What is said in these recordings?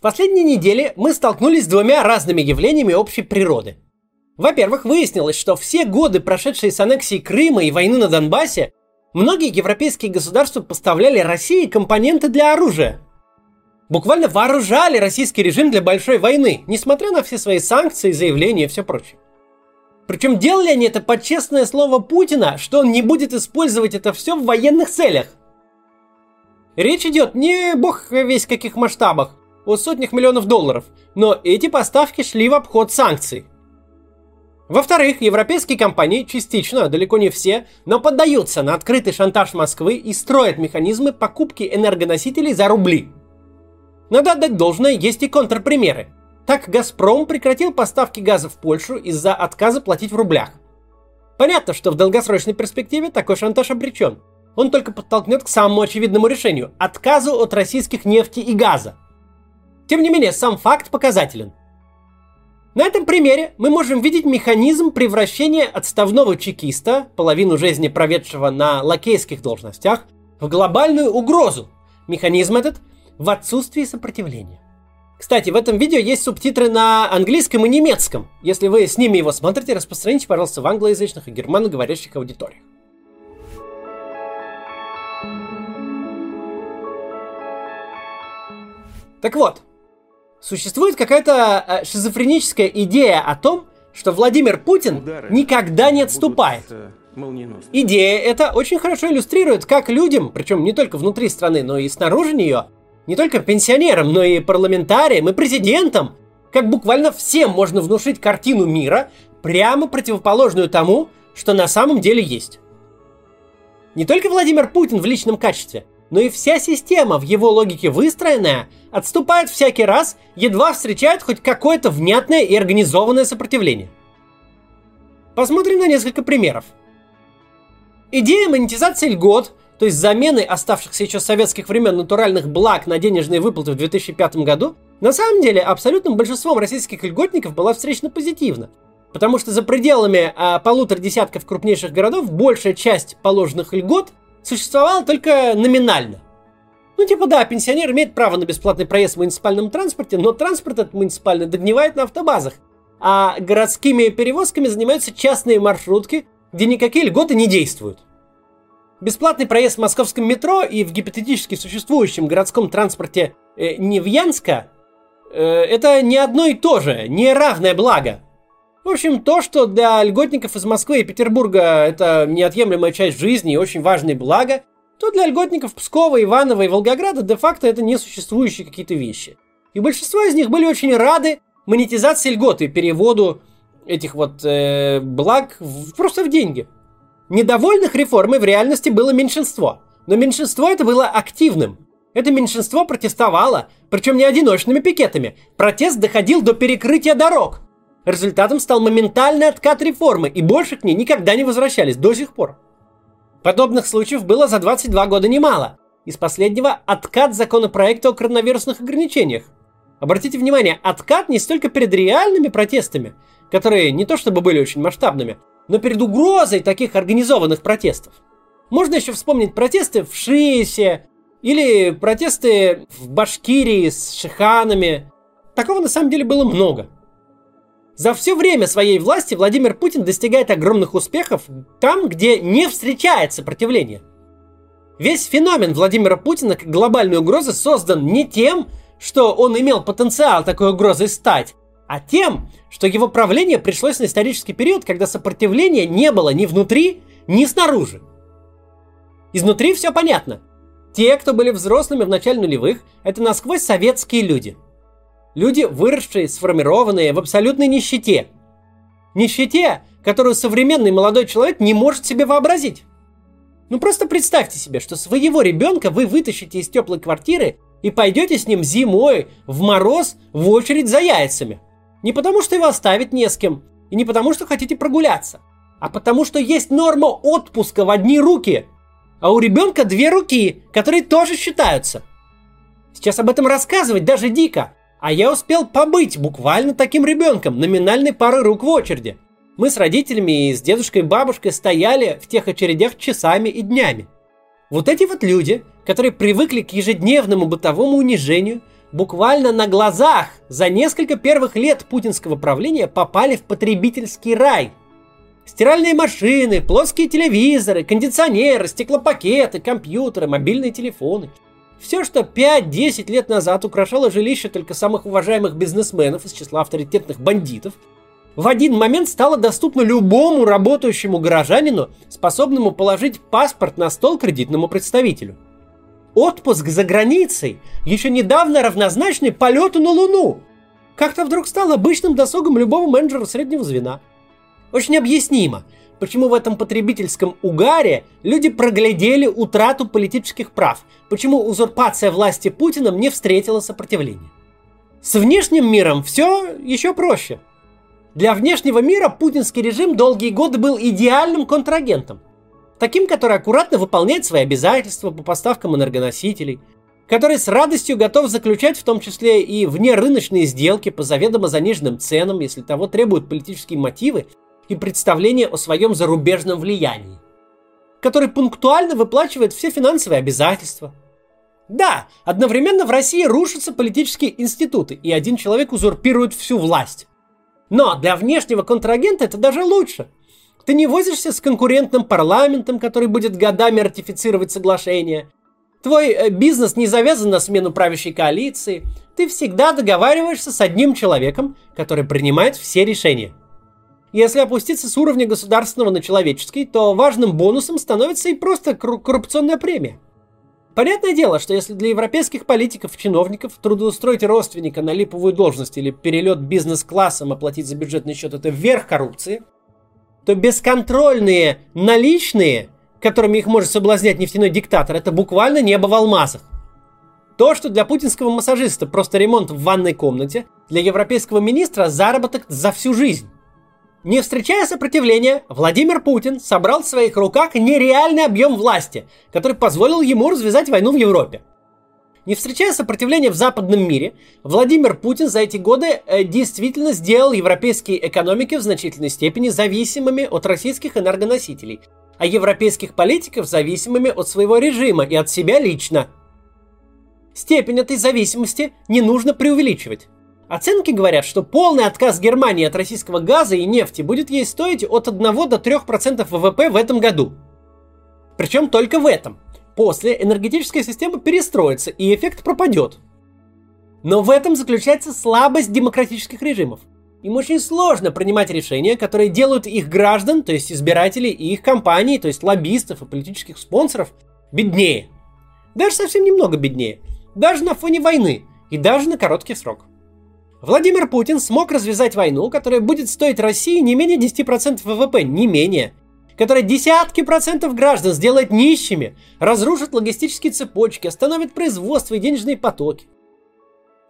В последние недели мы столкнулись с двумя разными явлениями общей природы. Во-первых, выяснилось, что все годы, прошедшие с аннексией Крыма и войны на Донбассе, многие европейские государства поставляли России компоненты для оружия. Буквально вооружали российский режим для большой войны, несмотря на все свои санкции, заявления и все прочее. Причем делали они это под честное слово Путина, что он не будет использовать это все в военных целях. Речь идет не бог весь каких масштабах, о сотнях миллионов долларов, но эти поставки шли в обход санкций. Во-вторых, европейские компании частично, далеко не все, но поддаются на открытый шантаж Москвы и строят механизмы покупки энергоносителей за рубли. Надо отдать должное, есть и контрпримеры. Так «Газпром» прекратил поставки газа в Польшу из-за отказа платить в рублях. Понятно, что в долгосрочной перспективе такой шантаж обречен. Он только подтолкнет к самому очевидному решению – отказу от российских нефти и газа. Тем не менее, сам факт показателен. На этом примере мы можем видеть механизм превращения отставного чекиста, половину жизни проведшего на лакейских должностях, в глобальную угрозу. Механизм этот в отсутствии сопротивления. Кстати, в этом видео есть субтитры на английском и немецком. Если вы с ними его смотрите, распространите, пожалуйста, в англоязычных и германоговорящих аудиториях. Так вот, Существует какая-то э, шизофреническая идея о том, что Владимир Путин Удары никогда не отступает. Э, идея эта очень хорошо иллюстрирует, как людям, причем не только внутри страны, но и снаружи нее, не только пенсионерам, но и парламентариям, и президентам, как буквально всем можно внушить картину мира, прямо противоположную тому, что на самом деле есть. Не только Владимир Путин в личном качестве, но и вся система в его логике выстроенная отступает всякий раз, едва встречает хоть какое-то внятное и организованное сопротивление. Посмотрим на несколько примеров. Идея монетизации льгот, то есть замены оставшихся еще с советских времен натуральных благ на денежные выплаты в 2005 году, на самом деле абсолютным большинством российских льготников была встречена позитивно. Потому что за пределами а, полутора десятков крупнейших городов большая часть положенных льгот существовало только номинально. Ну, типа, да, пенсионер имеет право на бесплатный проезд в муниципальном транспорте, но транспорт этот муниципальный догнивает на автобазах. А городскими перевозками занимаются частные маршрутки, где никакие льготы не действуют. Бесплатный проезд в московском метро и в гипотетически существующем городском транспорте э, Невьянска э, это не одно и то же, не равное благо. В общем, то, что для льготников из Москвы и Петербурга это неотъемлемая часть жизни и очень важное благо, то для льготников Пскова, Иванова и Волгограда де-факто это несуществующие какие-то вещи. И большинство из них были очень рады монетизации льготы, переводу этих вот э, благ в, просто в деньги. Недовольных реформой в реальности было меньшинство. Но меньшинство это было активным. Это меньшинство протестовало, причем не одиночными пикетами. Протест доходил до перекрытия дорог. Результатом стал моментальный откат реформы, и больше к ней никогда не возвращались до сих пор. Подобных случаев было за 22 года немало. Из последнего – откат законопроекта о коронавирусных ограничениях. Обратите внимание, откат не столько перед реальными протестами, которые не то чтобы были очень масштабными, но перед угрозой таких организованных протестов. Можно еще вспомнить протесты в Шиесе или протесты в Башкирии с шиханами. Такого на самом деле было много – за все время своей власти Владимир Путин достигает огромных успехов там, где не встречает сопротивления. Весь феномен Владимира Путина как глобальной угрозы создан не тем, что он имел потенциал такой угрозой стать, а тем, что его правление пришлось на исторический период, когда сопротивления не было ни внутри, ни снаружи. Изнутри все понятно. Те, кто были взрослыми в начале нулевых, это насквозь советские люди – Люди, выросшие, сформированные в абсолютной нищете. Нищете, которую современный молодой человек не может себе вообразить. Ну просто представьте себе, что своего ребенка вы вытащите из теплой квартиры и пойдете с ним зимой в мороз в очередь за яйцами. Не потому, что его оставить не с кем, и не потому, что хотите прогуляться, а потому, что есть норма отпуска в одни руки, а у ребенка две руки, которые тоже считаются. Сейчас об этом рассказывать даже дико, а я успел побыть буквально таким ребенком, номинальной пары рук в очереди. Мы с родителями и с дедушкой и бабушкой стояли в тех очередях часами и днями. Вот эти вот люди, которые привыкли к ежедневному бытовому унижению, буквально на глазах за несколько первых лет путинского правления попали в потребительский рай. Стиральные машины, плоские телевизоры, кондиционеры, стеклопакеты, компьютеры, мобильные телефоны. Все, что 5-10 лет назад украшало жилище только самых уважаемых бизнесменов из числа авторитетных бандитов, в один момент стало доступно любому работающему горожанину, способному положить паспорт на стол кредитному представителю – Отпуск за границей еще недавно равнозначный полету на Луну. Как-то вдруг стал обычным досугом любого менеджера среднего звена. Очень объяснимо, почему в этом потребительском угаре люди проглядели утрату политических прав, почему узурпация власти Путиным не встретила сопротивления. С внешним миром все еще проще. Для внешнего мира путинский режим долгие годы был идеальным контрагентом – Таким, который аккуратно выполняет свои обязательства по поставкам энергоносителей, который с радостью готов заключать в том числе и внерыночные сделки по заведомо заниженным ценам, если того требуют политические мотивы и представления о своем зарубежном влиянии, который пунктуально выплачивает все финансовые обязательства. Да, одновременно в России рушатся политические институты, и один человек узурпирует всю власть. Но для внешнего контрагента это даже лучше – ты не возишься с конкурентным парламентом, который будет годами ратифицировать соглашение. Твой э, бизнес не завязан на смену правящей коалиции. Ты всегда договариваешься с одним человеком, который принимает все решения. Если опуститься с уровня государственного на человеческий, то важным бонусом становится и просто коррупционная премия. Понятное дело, что если для европейских политиков-чиновников трудоустроить родственника на липовую должность или перелет бизнес-классом оплатить за бюджетный счет – это верх коррупции – то бесконтрольные наличные, которыми их может соблазнять нефтяной диктатор, это буквально небо в алмазах. То, что для путинского массажиста просто ремонт в ванной комнате, для европейского министра заработок за всю жизнь. Не встречая сопротивления, Владимир Путин собрал в своих руках нереальный объем власти, который позволил ему развязать войну в Европе. Не встречая сопротивления в западном мире, Владимир Путин за эти годы э, действительно сделал европейские экономики в значительной степени зависимыми от российских энергоносителей, а европейских политиков зависимыми от своего режима и от себя лично. Степень этой зависимости не нужно преувеличивать. Оценки говорят, что полный отказ Германии от российского газа и нефти будет ей стоить от 1 до 3% ВВП в этом году. Причем только в этом – После энергетическая система перестроится, и эффект пропадет. Но в этом заключается слабость демократических режимов. Им очень сложно принимать решения, которые делают их граждан, то есть избирателей, и их компаний, то есть лоббистов и политических спонсоров, беднее. Даже совсем немного беднее. Даже на фоне войны. И даже на короткий срок. Владимир Путин смог развязать войну, которая будет стоить России не менее 10% ВВП, не менее которая десятки процентов граждан сделает нищими, разрушит логистические цепочки, остановит производство и денежные потоки.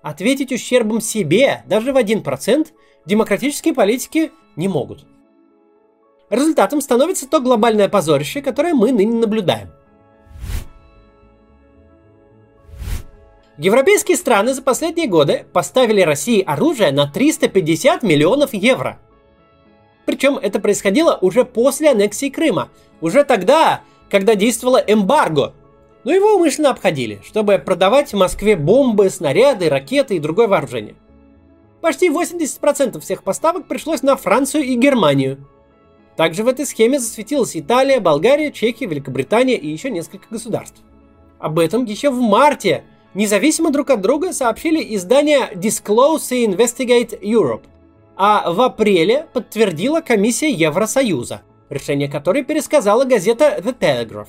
Ответить ущербом себе даже в 1% демократические политики не могут. Результатом становится то глобальное позорище, которое мы ныне наблюдаем. Европейские страны за последние годы поставили России оружие на 350 миллионов евро – причем это происходило уже после аннексии Крыма. Уже тогда, когда действовало эмбарго. Но его умышленно обходили, чтобы продавать в Москве бомбы, снаряды, ракеты и другое вооружение. Почти 80% всех поставок пришлось на Францию и Германию. Также в этой схеме засветилась Италия, Болгария, Чехия, Великобритания и еще несколько государств. Об этом еще в марте независимо друг от друга сообщили издания Disclose и Investigate Europe – а в апреле подтвердила комиссия Евросоюза, решение которой пересказала газета The Telegraph.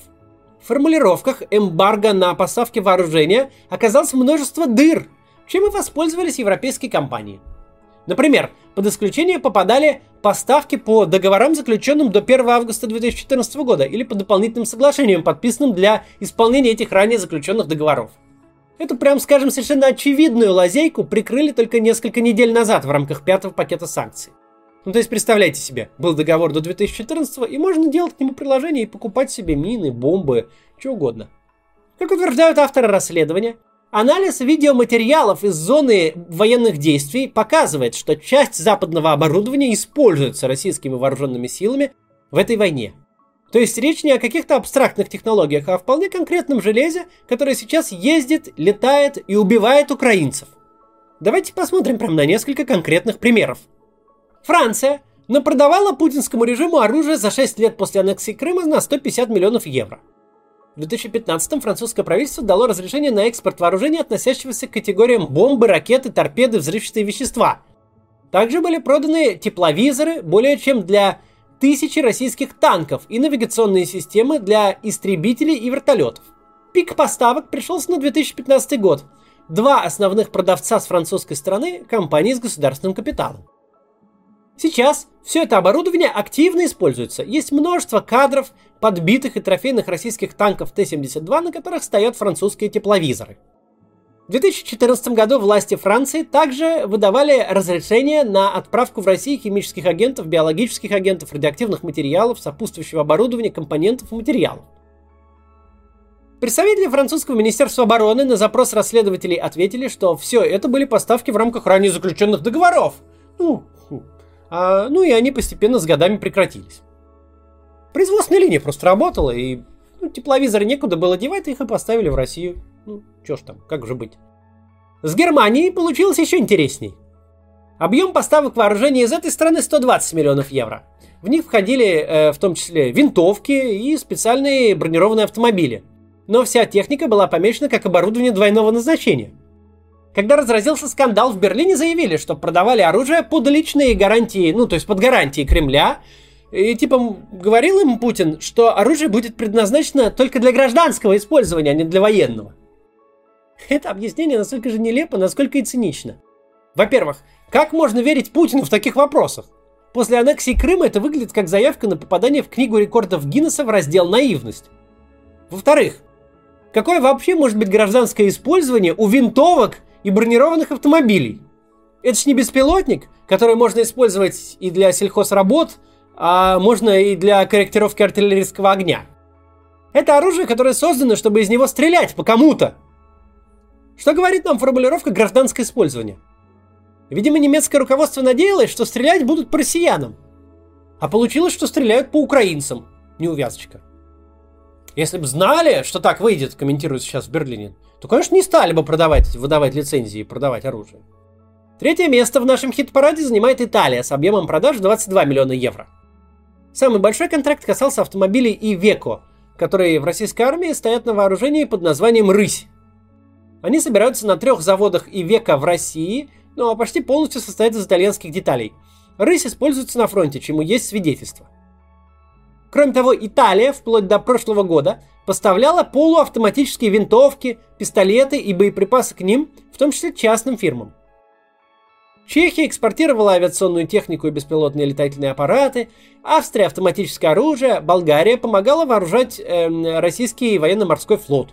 В формулировках эмбарго на поставки вооружения оказалось множество дыр, чем и воспользовались европейские компании. Например, под исключение попадали поставки по договорам, заключенным до 1 августа 2014 года или по дополнительным соглашениям, подписанным для исполнения этих ранее заключенных договоров. Эту, прям скажем, совершенно очевидную лазейку прикрыли только несколько недель назад в рамках пятого пакета санкций. Ну, то есть, представляете себе, был договор до 2014 и можно делать к нему приложение и покупать себе мины, бомбы, что угодно. Как утверждают авторы расследования, анализ видеоматериалов из зоны военных действий показывает, что часть западного оборудования используется российскими вооруженными силами в этой войне. То есть речь не о каких-то абстрактных технологиях, а о вполне конкретном железе, которое сейчас ездит, летает и убивает украинцев. Давайте посмотрим прямо на несколько конкретных примеров. Франция напродавала путинскому режиму оружие за 6 лет после аннексии Крыма на 150 миллионов евро. В 2015-м французское правительство дало разрешение на экспорт вооружений, относящегося к категориям бомбы, ракеты, торпеды, взрывчатые вещества. Также были проданы тепловизоры более чем для тысячи российских танков и навигационные системы для истребителей и вертолетов. Пик поставок пришелся на 2015 год. Два основных продавца с французской стороны – компании с государственным капиталом. Сейчас все это оборудование активно используется. Есть множество кадров, подбитых и трофейных российских танков Т-72, на которых стоят французские тепловизоры. В 2014 году власти Франции также выдавали разрешение на отправку в Россию химических агентов, биологических агентов, радиоактивных материалов, сопутствующего оборудования, компонентов и материалов. Представители французского министерства обороны на запрос расследователей ответили, что все это были поставки в рамках ранее заключенных договоров. Ну, а, ну и они постепенно с годами прекратились. Производственная линия просто работала, и ну, тепловизоры некуда было девать, их и поставили в Россию. Ну, чё ж там, как же быть. С Германией получилось еще интересней. Объем поставок вооружения из этой страны 120 миллионов евро. В них входили э, в том числе винтовки и специальные бронированные автомобили. Но вся техника была помечена как оборудование двойного назначения. Когда разразился скандал, в Берлине заявили, что продавали оружие под личные гарантии, ну то есть под гарантии Кремля, и типа говорил им Путин, что оружие будет предназначено только для гражданского использования, а не для военного. Это объяснение настолько же нелепо, насколько и цинично. Во-первых, как можно верить Путину в таких вопросах? После аннексии Крыма это выглядит как заявка на попадание в книгу рекордов Гиннесса в раздел «Наивность». Во-вторых, какое вообще может быть гражданское использование у винтовок и бронированных автомобилей? Это ж не беспилотник, который можно использовать и для сельхозработ, а можно и для корректировки артиллерийского огня. Это оружие, которое создано, чтобы из него стрелять по кому-то. Что говорит нам формулировка гражданское использование? Видимо, немецкое руководство надеялось, что стрелять будут по россиянам. А получилось, что стреляют по украинцам. Неувязочка. Если бы знали, что так выйдет, комментируют сейчас в Берлине, то, конечно, не стали бы продавать, выдавать лицензии и продавать оружие. Третье место в нашем хит-параде занимает Италия с объемом продаж 22 миллиона евро. Самый большой контракт касался автомобилей Ивеко, которые в российской армии стоят на вооружении под названием «Рысь». Они собираются на трех заводах Ивека в России, но почти полностью состоят из итальянских деталей. «Рысь» используется на фронте, чему есть свидетельство. Кроме того, Италия вплоть до прошлого года поставляла полуавтоматические винтовки, пистолеты и боеприпасы к ним, в том числе частным фирмам. Чехия экспортировала авиационную технику и беспилотные летательные аппараты, Австрия автоматическое оружие, Болгария помогала вооружать э, российский военно-морской флот.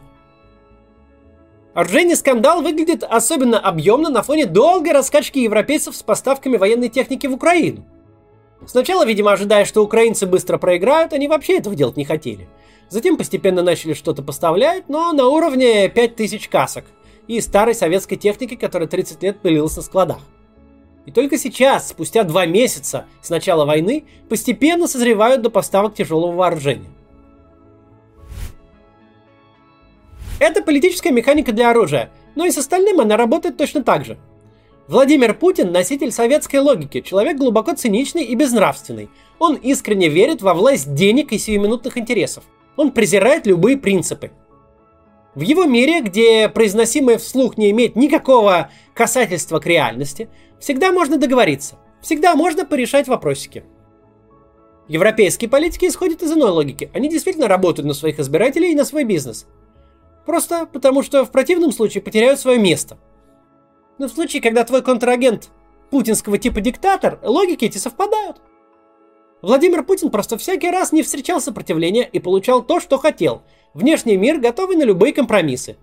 Оружейный скандал выглядит особенно объемно на фоне долгой раскачки европейцев с поставками военной техники в Украину. Сначала, видимо, ожидая, что украинцы быстро проиграют, они вообще этого делать не хотели. Затем постепенно начали что-то поставлять, но на уровне 5000 касок и старой советской техники, которая 30 лет пылилась на складах. И только сейчас, спустя два месяца с начала войны, постепенно созревают до поставок тяжелого вооружения. Это политическая механика для оружия, но и с остальным она работает точно так же. Владимир Путин – носитель советской логики, человек глубоко циничный и безнравственный. Он искренне верит во власть денег и сиюминутных интересов. Он презирает любые принципы. В его мире, где произносимое вслух не имеет никакого касательства к реальности, Всегда можно договориться. Всегда можно порешать вопросики. Европейские политики исходят из иной логики. Они действительно работают на своих избирателей и на свой бизнес. Просто потому, что в противном случае потеряют свое место. Но в случае, когда твой контрагент путинского типа диктатор, логики эти совпадают. Владимир Путин просто всякий раз не встречал сопротивления и получал то, что хотел. Внешний мир готовый на любые компромиссы.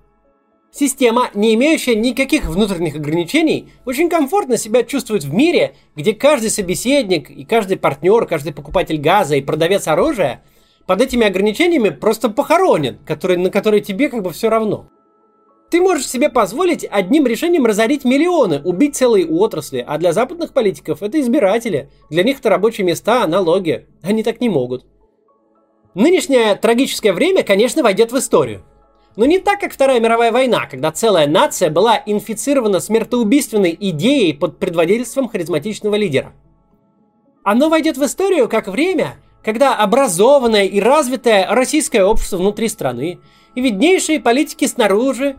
Система, не имеющая никаких внутренних ограничений, очень комфортно себя чувствует в мире, где каждый собеседник и каждый партнер, каждый покупатель газа и продавец оружия под этими ограничениями просто похоронен, который, на которые тебе как бы все равно. Ты можешь себе позволить одним решением разорить миллионы, убить целые отрасли, а для западных политиков это избиратели. Для них это рабочие места, налоги. Они так не могут. Нынешнее трагическое время, конечно, войдет в историю. Но не так, как Вторая мировая война, когда целая нация была инфицирована смертоубийственной идеей под предводительством харизматичного лидера. Оно войдет в историю как время, когда образованное и развитое российское общество внутри страны и виднейшие политики снаружи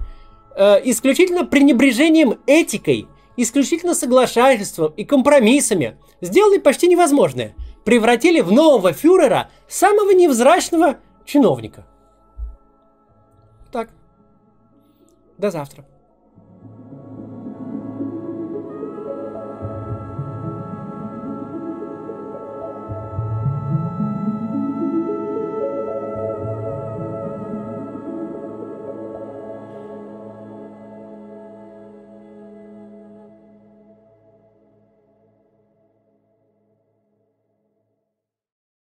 э, исключительно пренебрежением этикой, исключительно соглашательством и компромиссами сделали почти невозможное. Превратили в нового фюрера самого невзрачного чиновника. Так. До завтра.